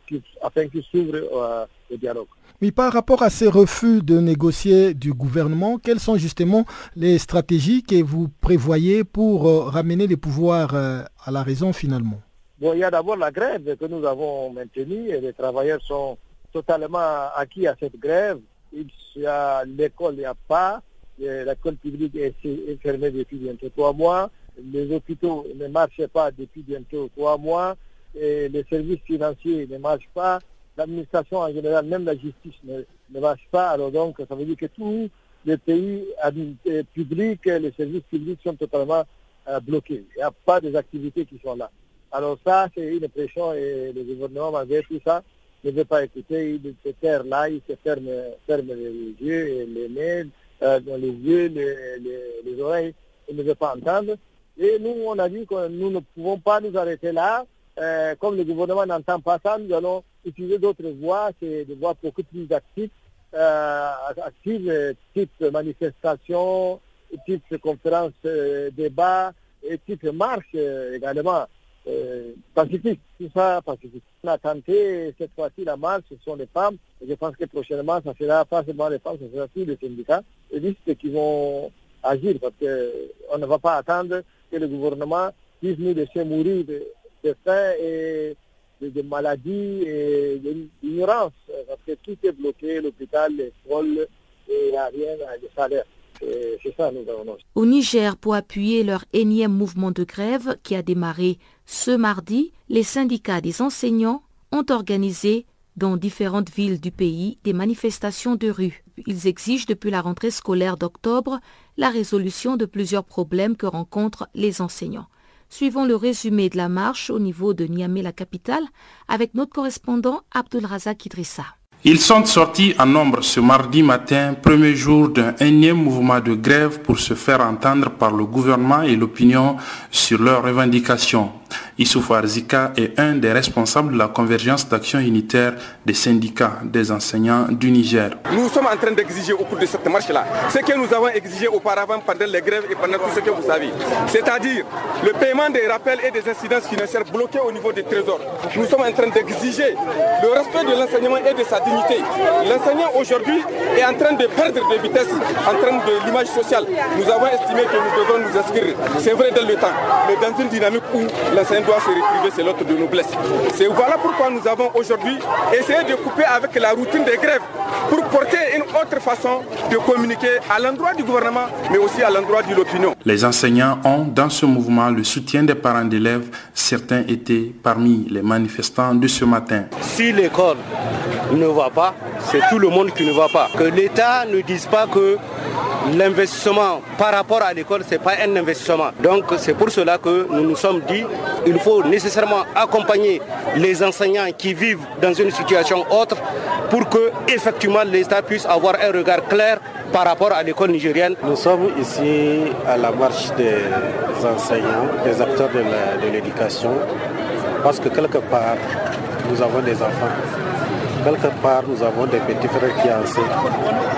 qu'il, s'ouvre le dialogue. Oui, par rapport à ces refus de négocier du gouvernement, quelles sont justement les stratégies que vous prévoyez pour euh, ramener les pouvoirs euh, à la raison finalement? Bon, il y a d'abord la grève que nous avons maintenue et les travailleurs sont totalement acquis à cette grève. L'école, n'y a pas. L'école publique est, est fermée depuis bientôt trois mois. Les hôpitaux ne marchent pas depuis bientôt trois mois. Et les services financiers ne marchent pas l'administration en général, même la justice ne, ne, marche pas. Alors donc, ça veut dire que tous les pays publics, les services publics sont totalement euh, bloqués. Il n'y a pas des activités qui sont là. Alors ça, c'est une pression et le gouvernement, malgré tout ça, ne veut pas écouter. Il se terre là, il se ferme, ferme les yeux les mains, euh, les yeux, les, les, les oreilles. Il ne veut pas entendre. Et nous, on a dit que nous ne pouvons pas nous arrêter là. Euh, comme le gouvernement n'entend pas ça, nous allons utiliser d'autres voies, c'est des voies beaucoup plus actives, euh, actives, type manifestation, type conférence, euh, débat, et type marche euh, également, pacifique, tout ça pacifique. On a tenté cette fois-ci la marche, ce sont les femmes, et je pense que prochainement, ça sera pas seulement les femmes, ce sera tous les syndicats, et listes qui vont agir, parce qu'on ne va pas attendre que le gouvernement puisse nous laisser mourir de, de faim et de, maladies et d'ignorance, parce que tout est bloqué, l'hôpital, l'école, et il n'y a rien de salaire. C'est ça, nous avons. Au Niger, pour appuyer leur énième mouvement de grève qui a démarré ce mardi, les syndicats des enseignants ont organisé dans différentes villes du pays des manifestations de rue. Ils exigent depuis la rentrée scolaire d'octobre la résolution de plusieurs problèmes que rencontrent les enseignants. Suivons le résumé de la marche au niveau de Niamey, la capitale, avec notre correspondant Abdul Razak Idrissa. Ils sont sortis en nombre ce mardi matin, premier jour d'un énième mouvement de grève pour se faire entendre par le gouvernement et l'opinion sur leurs revendications. Issoufou Arzika est un des responsables de la convergence d'action unitaire des syndicats des enseignants du Niger. Nous sommes en train d'exiger au cours de cette marche-là ce que nous avons exigé auparavant pendant les grèves et pendant tout ce que vous savez. C'est-à-dire le paiement des rappels et des incidences financières bloquées au niveau des trésors. Nous sommes en train d'exiger le respect de l'enseignement et de sa dignité. L'enseignant aujourd'hui est en train de perdre de vitesse en termes de l'image sociale. Nous avons estimé que nous devons nous inscrire, c'est vrai dans le temps, mais dans une dynamique où l'enseignant doit se retrouver, c'est l'autre de noblesse. C'est voilà pourquoi nous avons aujourd'hui essayé de couper avec la routine des grèves pour porter une autre façon de communiquer à l'endroit du gouvernement, mais aussi à l'endroit de l'opinion. Les enseignants ont dans ce mouvement le soutien des parents d'élèves. Certains étaient parmi les manifestants de ce matin. Si l'école ne va pas, c'est tout le monde qui ne va pas. Que l'État ne dise pas que l'investissement par rapport à l'école, ce n'est pas un investissement. Donc c'est pour cela que nous nous sommes dit il faut nécessairement accompagner les enseignants qui vivent dans une situation autre pour que effectivement l'État puisse avoir un regard clair par rapport à l'école nigérienne. Nous sommes ici à la marche des enseignants, des acteurs de l'éducation, parce que quelque part, nous avons des enfants. Quelque part, nous avons des petits frères qui enseignent.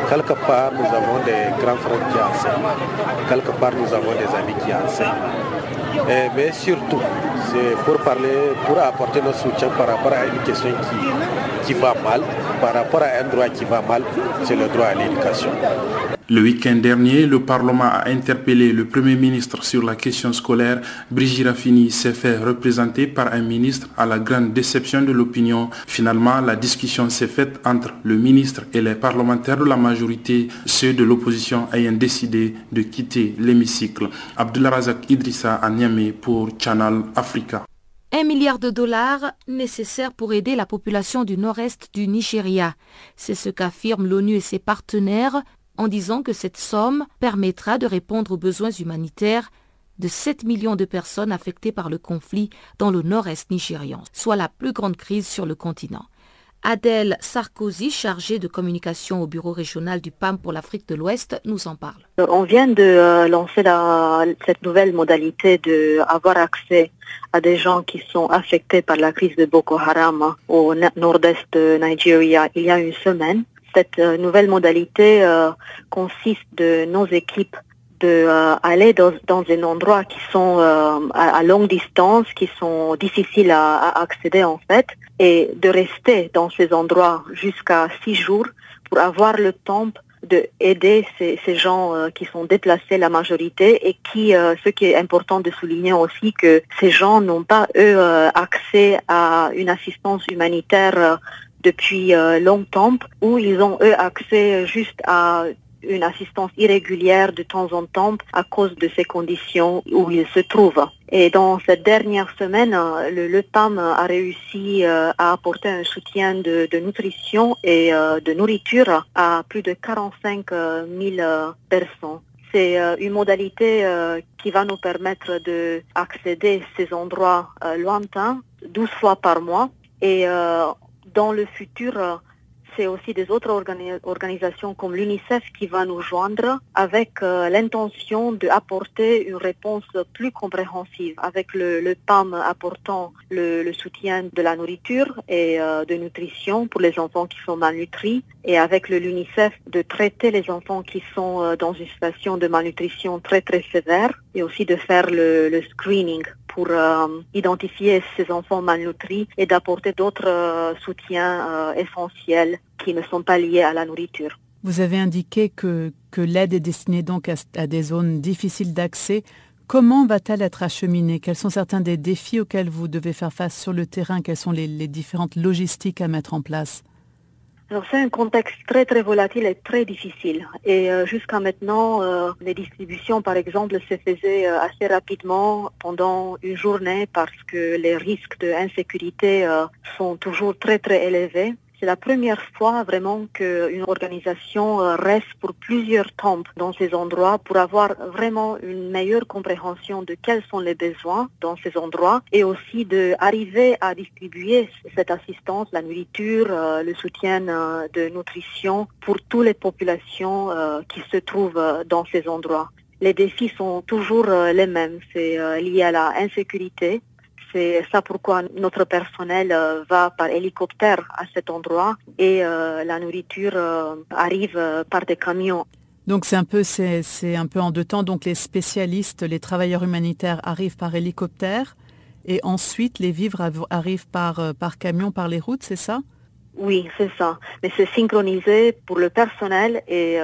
Quelque part, nous avons des grands frères qui enseignent. Quelque part, nous avons des amis qui enseignent. Mais surtout, c'est pour parler, pour apporter notre soutien par rapport à une question qui, qui va mal, par rapport à un droit qui va mal, c'est le droit à l'éducation. Le week-end dernier, le Parlement a interpellé le Premier ministre sur la question scolaire. Brigitte Raffini s'est fait représenter par un ministre à la grande déception de l'opinion. Finalement, la discussion s'est faite entre le ministre et les parlementaires de la majorité, ceux de l'opposition ayant décidé de quitter l'hémicycle. Abdullah Idrissa à pour Channel Africa. Un milliard de dollars nécessaires pour aider la population du nord-est du Nigeria. C'est ce qu'affirment l'ONU et ses partenaires en disant que cette somme permettra de répondre aux besoins humanitaires de 7 millions de personnes affectées par le conflit dans le nord-est nigérian, soit la plus grande crise sur le continent. Adèle Sarkozy, chargée de communication au bureau régional du PAM pour l'Afrique de l'Ouest, nous en parle. On vient de euh, lancer cette nouvelle modalité d'avoir accès à des gens qui sont affectés par la crise de Boko Haram au nord-est de Nigeria il y a une semaine. Cette euh, nouvelle modalité euh, consiste de nos équipes de euh, aller dans, un endroit qui sont à, longue distance, qui sont difficiles à, accéder en fait, et de rester dans ces endroits jusqu'à six jours pour avoir le temps de aider ces, gens qui sont déplacés la majorité et qui, ce qui est important de souligner aussi, que ces gens n'ont pas eux accès à une assistance humanitaire depuis euh, longtemps, où ils ont eux accès juste à une assistance irrégulière de temps en temps à cause de ces conditions où ils se trouvent. Et dans cette dernière semaine, le, PAM a réussi euh, à apporter un soutien de, nutrition et euh, de nourriture à plus de 45 000 personnes. C'est une modalité qui va nous permettre d'accéder à ces endroits lointains 12 fois par mois. Et dans le futur, euh, c'est aussi des autres organisations comme l'UNICEF qui va nous joindre avec euh, l'intention d'apporter une réponse plus compréhensive, avec le, PAM apportant le, soutien de la nourriture et euh, de nutrition pour les enfants qui sont malnutris, et avec l'UNICEF de traiter les enfants qui sont dans une situation de malnutrition très très sévère, et aussi de faire le screening pour euh, identifier ces enfants malnutris et d'apporter d'autres euh, soutiens euh, essentiels qui ne sont pas liés à la nourriture. Vous avez indiqué que, l'aide est destinée donc à, des zones difficiles d'accès. Comment va-t-elle être acheminée? Quels sont certains des défis auxquels vous devez faire face sur le terrain? Quelles sont les différentes logistiques à mettre en place? C'est un contexte très très volatile et très difficile. Et euh, jusqu'à maintenant, euh, les distributions par exemple se faisaient euh, assez rapidement pendant une journée parce que les risques d'insécurité sont toujours très très élevés. C'est la première fois vraiment qu'une organisation euh, reste pour plusieurs temps dans ces endroits pour avoir vraiment une meilleure compréhension de quels sont les besoins dans ces endroits et aussi d'arriver à distribuer cette assistance, la nourriture, euh, le soutien euh, de nutrition pour toutes les populations qui se trouvent dans ces endroits. Les défis sont toujours les mêmes. C'est lié à la insécurité, c'est ça pourquoi notre personnel euh, va par hélicoptère à cet endroit et euh, la nourriture euh, arrive par des camions. Donc c'est un peu c'est un peu en deux temps. Donc les spécialistes, les travailleurs humanitaires arrivent par hélicoptère et ensuite les vivres arrivent par par camion par les routes, c'est ça? Oui, c'est ça. Mais c'est synchronisé pour le personnel et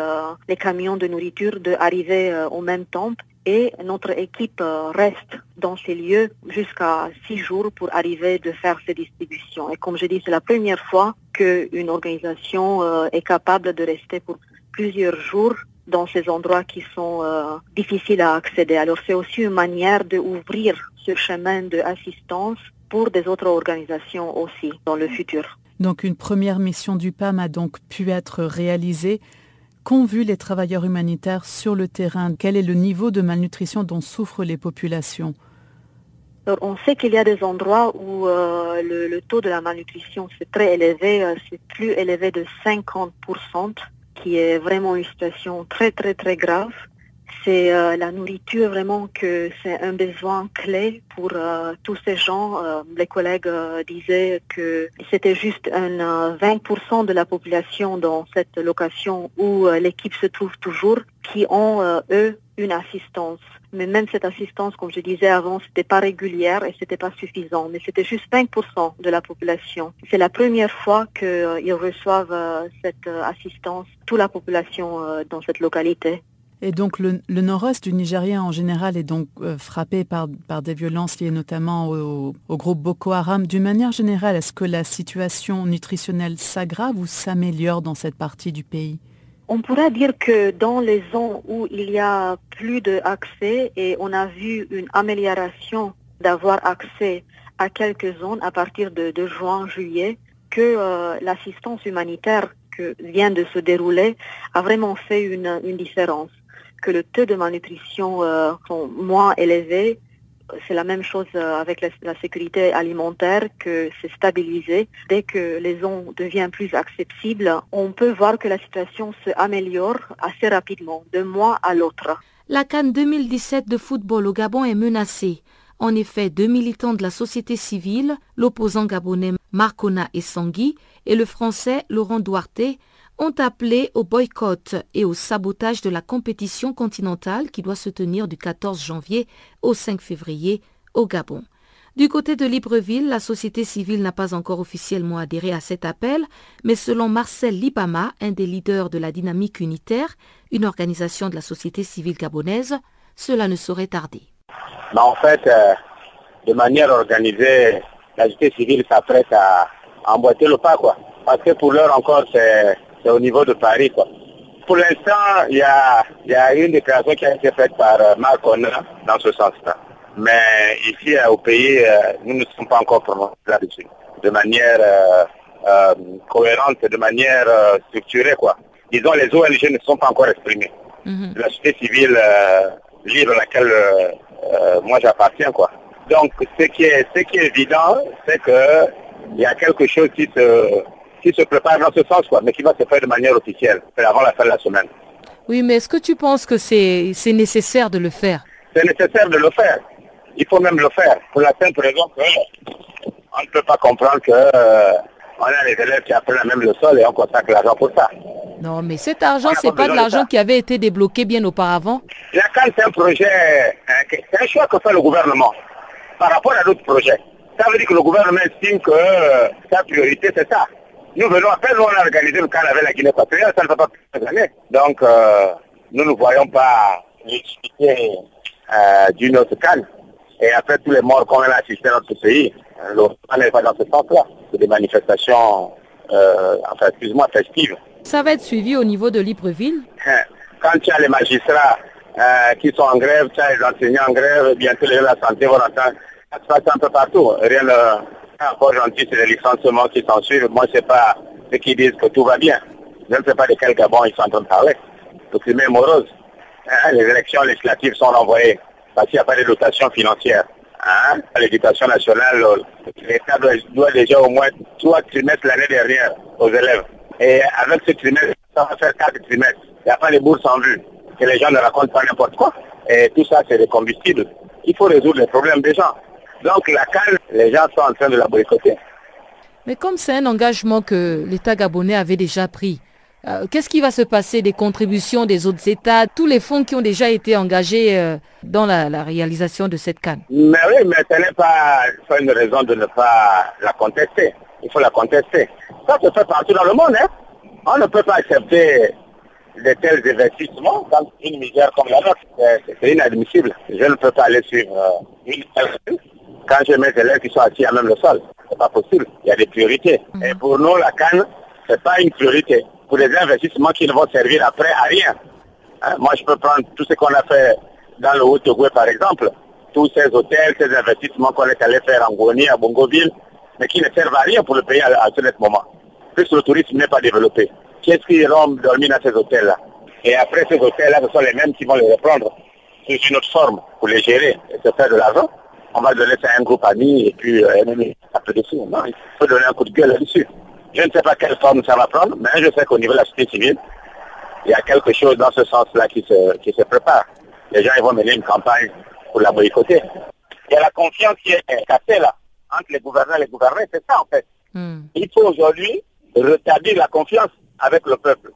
les camions de nourriture d'arriver au même temps et notre équipe euh, reste dans ces lieux jusqu'à six jours pour arriver de faire ces distributions. Et comme je dis, c'est la première fois qu'une organisation euh, est capable de rester pour plusieurs jours dans ces endroits qui sont euh, difficiles à accéder. Alors c'est aussi une manière d'ouvrir ce chemin d'assistance pour des autres organisations aussi dans le futur. Donc une première mission du PAM a donc pu être réalisée. Qu'ont vu les travailleurs humanitaires sur le terrain? Quel est le niveau de malnutrition dont souffrent les populations? On sait qu'il y a des endroits où euh, le, taux de la malnutrition c'est très élevé, euh, c'est plus élevé de 50%, qui est vraiment une situation très très très grave c'est euh, la nourriture vraiment que c'est un besoin clé pour euh, tous ces gens. Euh, les collègues disaient que c'était juste un 20% de la population dans cette location où l'équipe se trouve toujours qui ont eux une assistance. Mais même cette assistance, comme je disais avant, c'était pas régulière et c'était pas suffisant. Mais c'était juste 5% de la population. C'est la première fois qu'ils reçoivent cette assistance, toute la population dans cette localité. Et donc le, nord-est du Nigeria en général est donc euh, frappé par, des violences liées notamment au, groupe Boko Haram. D'une manière générale, est-ce que la situation nutritionnelle s'aggrave ou s'améliore dans cette partie du pays? On pourrait dire que dans les zones où il y a plus d'accès et on a vu une amélioration d'avoir accès à quelques zones à partir de, juin, juillet, que euh, l'assistance humanitaire que vient de se dérouler a vraiment fait une différence que le taux de malnutrition euh, sont moins élevés. C'est la même chose euh, avec la, sécurité alimentaire que c'est stabilisé. Dès que les zones deviennent plus accessibles, on peut voir que la situation s'améliore assez rapidement, d'un mois à l'autre. La Cannes 2017 de football au Gabon est menacée. En effet, deux militants de la société civile, l'opposant gabonais Marcona et Sangui et le français Laurent Duarte, ont appelé au boycott et au sabotage de la compétition continentale qui doit se tenir du 14 janvier au 5 février au Gabon. Du côté de Libreville, la société civile n'a pas encore officiellement adhéré à cet appel, mais selon Marcel Libama, un des leaders de la dynamique unitaire, une organisation de la société civile gabonaise, cela ne saurait tarder. Bah, en fait, euh, de manière organisée, la société civile s'apprête à, emboîter le pas, quoi. Parce que pour l'heure encore, c'est au niveau de Paris. Quoi. Pour l'instant, il y a, y a une déclaration qui a été faite par euh, Marc dans ce sens-là. Mais ici, euh, au pays, euh, nous ne sommes pas encore prononcés là-dessus. De manière cohérente, de manière structurée. Quoi. Disons, les ONG ne sont pas encore exprimées. Mhm. La société civile libre à laquelle moi j'appartiens. quoi. Donc, ce qui est, ce qui est évident, c'est qu'il y a quelque chose qui se qui se prépare dans ce sens, quoi, mais qui va se faire de manière officielle, avant la fin de la semaine. Oui, mais est-ce que tu penses que c'est nécessaire de le faire? C'est nécessaire de le faire. Il faut même le faire, pour la simple raison qu'on ne peut pas comprendre que euh, on a les élèves qui apprennent même le sol et on consacre l'argent pour ça. Non, mais cet argent, c'est pas de l'argent qui avait été débloqué bien auparavant? La CAN, c'est un projet, euh, c'est un choix que fait le gouvernement par rapport à d'autres projets. Ça veut dire que le gouvernement estime que euh, sa priorité, c'est ça. Nous venons à peine, on a organisé le carnaval avec la Guinée équatoriale, ça ne va pas plus années. Donc, euh, nous ne voyons pas l'expliquer euh, d'une autre canne. Et après tous les morts qu'on a assisté dans ce pays, le n'est pas dans ce sens-là. C'est des manifestations, euh, enfin, excuse-moi, festives. Ça va être suivi au niveau de Libreville Hein, Quand tu as les magistrats euh, qui sont en grève, tu as les enseignants en grève, bientôt les gens de la santé vont entendre. Ça se passe un peu partout. Rien de encore gentil, c'est les licenciements qui s'en suivent. Moi, je sais pas ceux qui disent que tout va bien. Je ne sais pas de quel Gabon ils sont en train de parler. Donc c'est même morose. Hein, les élections législatives sont renvoyées parce qu'il n'y a pas de dotation financière. L'éducation nationale, l'État doit, déjà au moins trois trimestres l'année dernière aux élèves. Et avec ce trimestre, ça va faire quatre trimestres. Il n'y a pas de bourses en vue. Que les gens ne racontent pas n'importe quoi. Et tout ça, c'est des combustibles. Il faut résoudre les problèmes des gens. Donc la canne, les gens sont en train de la boycotter. Mais comme c'est un engagement que l'État gabonais avait déjà pris, euh, qu'est-ce qui va se passer des contributions des autres États, tous les fonds qui ont déjà été engagés euh, dans la, la réalisation de cette canne? Mais oui, mais ce n'est pas, pas une raison de ne pas la contester. Il faut la contester. Ça se fait partout dans le monde. Hein. On ne peut pas accepter de tels investissements dans une misère comme la nôtre. C'est- inadmissible. Je ne peux pas aller suivre euh, une personne quand j'ai mes élèves qui sont assis à même le sol. C'est pas possible. Il y a des priorités. Et pour nous, la canne, c'est pas une priorité. Pour des investissements qui ne vont servir après à rien. Hein, Moi, je peux prendre tout ce qu'on a fait dans le Haut-Togo, par exemple. Tous ces hôtels, ces investissements qu'on est allé faire en Goni, à Bongoville, mais qui ne servent à rien pour le pays à, à ce moment. Plus le tourisme n'est pas développé. Qu'est-ce qui iront dormir dans ces hôtels-là? Et après, ces hôtels-là, ce sont les mêmes qui vont les reprendre sous une autre forme pour les gérer et se faire de l'argent. On va donner ça à un groupe ami et puis euh, un ami, ça peut dessus. Non, il faut donner un coup de gueule là-dessus. Je ne sais pas quelle forme ça va prendre, mais je sais qu'au niveau de la société civile, il y a quelque chose dans ce sens-là qui se, qui se prépare. Les gens ils vont mener une campagne pour la boycotter. Il y a la confiance qui est cassée là, entre les gouverneurs et les gouvernés, c'est ça en fait. Il faut aujourd'hui rétablir la confiance avec le peuple.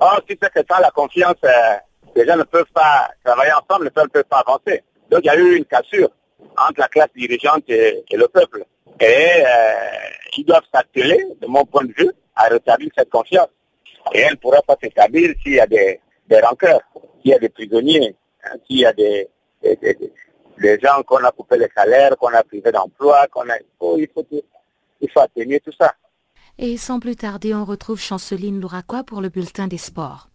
Or, si c'est que ça, la confiance, euh, les gens ne peuvent pas travailler ensemble, ne peuvent pas avancer. Donc, il y a eu une cassure entre la classe dirigeante et, le peuple. Et euh, ils doivent s'atteler, de mon point de vue, à rétablir cette confiance. Et elle ne pourra pas s'établir s'il y a des, des rancœurs, s'il y a des prisonniers, hein, s'il y a des, des, des- gens qu'on a coupé les salaires, qu'on a privé d'emploi, qu'on a... Il, faut, il faut atténuer tout ça. Et sans plus tarder, on retrouve Chanceline Louraquois pour le bulletin des sports.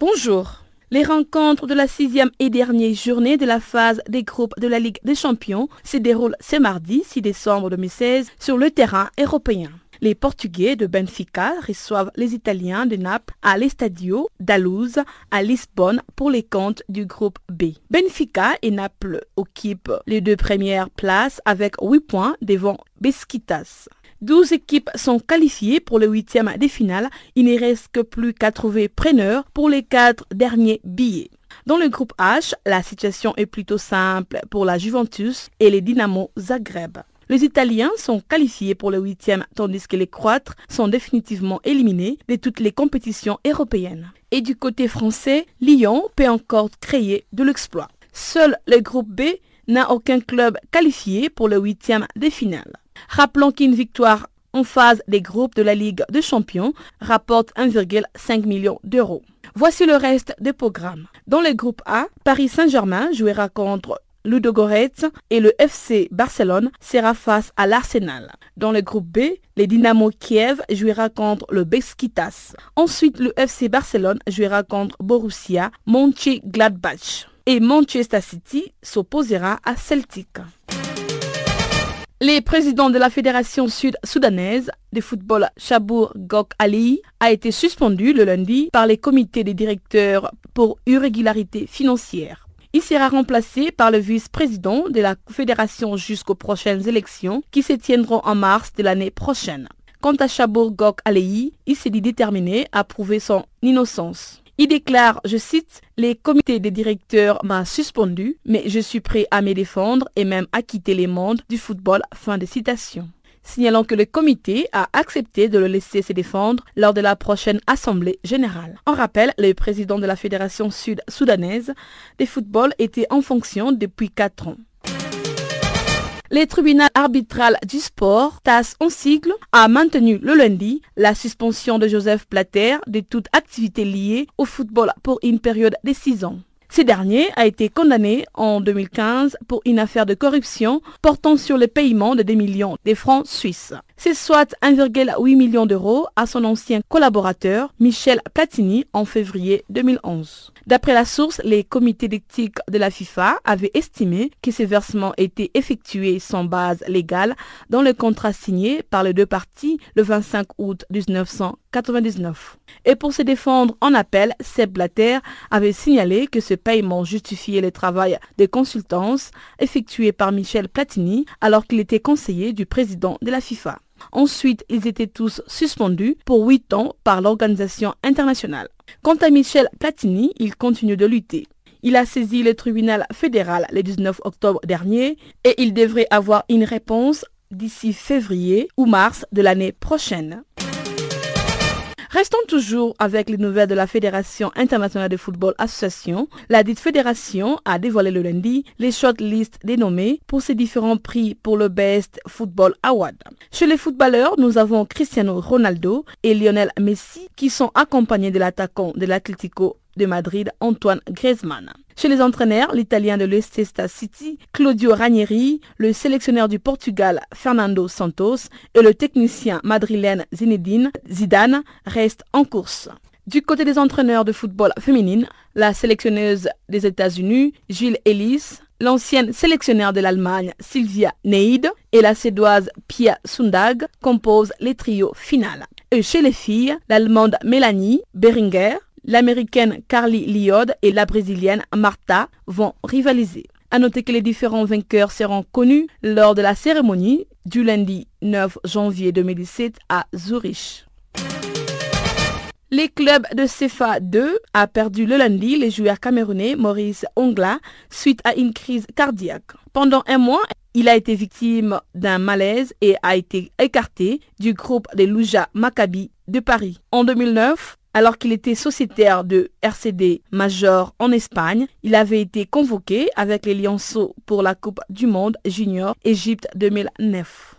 Bonjour. Les rencontres de la sixième et dernière journée de la phase des groupes de la Ligue des Champions se déroulent ce mardi 6 décembre 2016 sur le terrain européen. Les Portugais de Benfica reçoivent les Italiens de Naples à l'Estadio Daluz à Lisbonne pour les comptes du groupe B. Benfica et Naples occupent les deux premières places avec 8 points devant Besiktas. 12 équipes sont qualifiées pour le huitième des finales. Il ne reste que plus qu'à trouver preneur pour les quatre derniers billets. Dans le groupe H, la situation est plutôt simple pour la Juventus et les Dynamo Zagreb. Les Italiens sont qualifiés pour le huitième, tandis que les Croates sont définitivement éliminés de toutes les compétitions européennes. Et du côté français, Lyon peut encore créer de l'exploit. Seul le groupe B n'a aucun club qualifié pour le huitième des finales. Rappelons qu'une victoire en phase des groupes de la Ligue des Champions rapporte 1,5 million d'euros. Voici le reste des programmes. Dans le groupe A, Paris Saint-Germain jouera contre Ludogorets et le FC Barcelone sera face à l'Arsenal. Dans le groupe B, les Dynamo Kiev jouera contre le Besiktas. Ensuite, le FC Barcelone jouera contre Borussia Mönchengladbach. Et Manchester City s'opposera à Celtic. Le président de la Fédération sud-soudanaise de football Chabour Gok Ali a été suspendu le lundi par les comités des directeurs pour irrégularité financière. Il sera remplacé par le vice-président de la fédération jusqu'aux prochaines élections qui se tiendront en mars de l'année prochaine. Quant à Chabour Gok Ali, il s'est dit déterminé à prouver son innocence. Il déclare, je cite, Les comités des directeurs m'ont suspendu, mais je suis prêt à me défendre et même à quitter les mondes du football. Fin de citation. signalant que le comité a accepté de le laisser se défendre lors de la prochaine Assemblée générale. En rappel, le président de la Fédération sud-soudanaise de football était en fonction depuis 4 ans. Le tribunal arbitral du sport, TAS en sigle, a maintenu le lundi la suspension de Joseph Plater de toute activité liée au football pour une période de 6 ans. Ce dernier a été condamné en 2015 pour une affaire de corruption portant sur le paiement de 2 millions de francs suisses. C'est soit 1,8 million d'euros à son ancien collaborateur Michel Platini en février 2011. D'après la source, les comités d'éthique de la FIFA avaient estimé que ces versements étaient effectués sans base légale dans le contrat signé par les deux parties le 25 août 1999. Et pour se défendre en appel, Seb Blatter avait signalé que ce paiement justifiait le travail de consultance effectué par Michel Platini alors qu'il était conseiller du président de la FIFA. Ensuite, ils étaient tous suspendus pour 8 ans par l'organisation internationale. Quant à Michel Platini, il continue de lutter. Il a saisi le tribunal fédéral le 19 octobre dernier et il devrait avoir une réponse d'ici février ou mars de l'année prochaine. Restons toujours avec les nouvelles de la Fédération internationale de football association. La dite fédération a dévoilé le lundi les shortlists dénommés pour ses différents prix pour le Best Football Award. Chez les footballeurs, nous avons Cristiano Ronaldo et Lionel Messi qui sont accompagnés de l'attaquant de l'Atlético de Madrid, Antoine Griezmann. Chez les entraîneurs, l'Italien de Leicester City, Claudio Ranieri, le sélectionneur du Portugal, Fernando Santos, et le technicien madrilène Zinedine Zidane restent en course. Du côté des entraîneurs de football féminine, la sélectionneuse des États-Unis, Gilles Ellis, l'ancienne sélectionneur de l'Allemagne, Sylvia Neid, et la Suédoise Pia Sundag composent les trios finales. Et chez les filles, l'Allemande Mélanie Beringer, l'américaine Carly Liod et la brésilienne Marta vont rivaliser. À noter que les différents vainqueurs seront connus lors de la cérémonie du lundi 9 janvier 2017 à Zurich. Les clubs de CFA 2 a perdu le lundi les joueurs camerounais Maurice Ongla suite à une crise cardiaque. Pendant un mois, il a été victime d'un malaise et a été écarté du groupe des Louja Maccabi de Paris. En 2009, alors qu'il était sociétaire de RCD Major en Espagne, il avait été convoqué avec les Lionceaux pour la Coupe du Monde Junior Égypte 2009.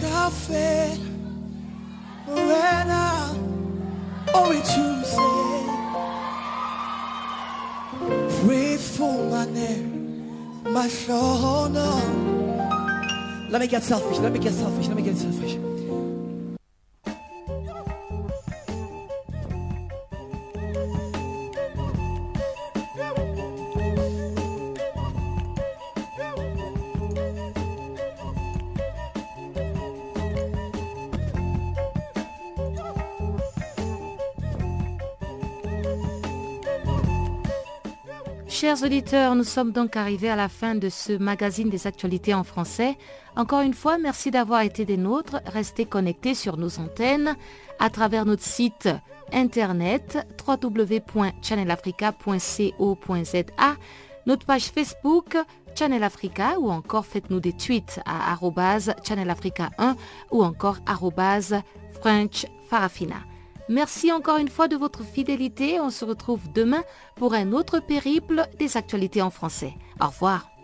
Café. Pray for my name, my. Let me get selfish, let me get selfish, let me get selfish. Chers auditeurs, nous sommes donc arrivés à la fin de ce magazine des actualités en français. Encore une fois, merci d'avoir été des nôtres. Restez connectés sur nos antennes à travers notre site internet www.channelafrica.co.za, notre page Facebook Channel Africa ou encore faites-nous des tweets à channelafrica1 ou encore French Farafina. Merci encore une fois de votre fidélité. On se retrouve demain pour un autre périple des actualités en français. Au revoir.